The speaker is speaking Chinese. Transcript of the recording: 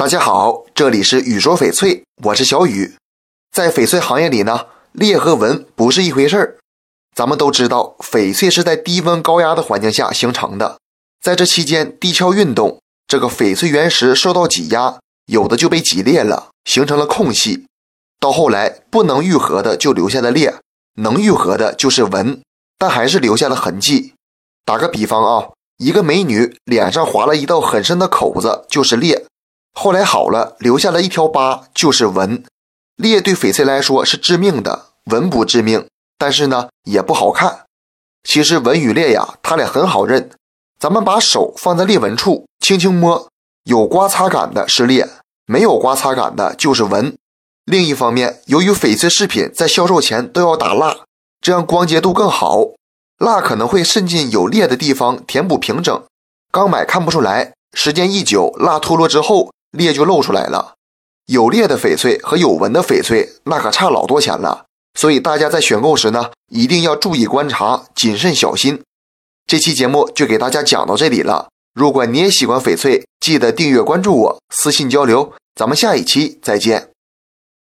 大家好，这里是雨说翡翠，我是小雨。在翡翠行业里呢，裂和纹不是一回事儿。咱们都知道，翡翠是在低温高压的环境下形成的，在这期间地壳运动，这个翡翠原石受到挤压，有的就被挤裂了，形成了空隙。到后来不能愈合的就留下了裂，能愈合的就是纹，但还是留下了痕迹。打个比方啊，一个美女脸上划了一道很深的口子，就是裂。后来好了，留下了一条疤，就是纹。裂对翡翠来说是致命的，纹不致命，但是呢也不好看。其实纹与裂呀，它俩很好认。咱们把手放在裂纹处，轻轻摸，有刮擦感的是裂，没有刮擦感的就是纹。另一方面，由于翡翠饰品在销售前都要打蜡，这样光洁度更好，蜡可能会渗进有裂的地方，填补平整。刚买看不出来，时间一久，蜡脱落之后。裂就露出来了，有裂的翡翠和有纹的翡翠那可差老多钱了，所以大家在选购时呢，一定要注意观察，谨慎小心。这期节目就给大家讲到这里了。如果你也喜欢翡翠，记得订阅关注我，私信交流。咱们下一期再见。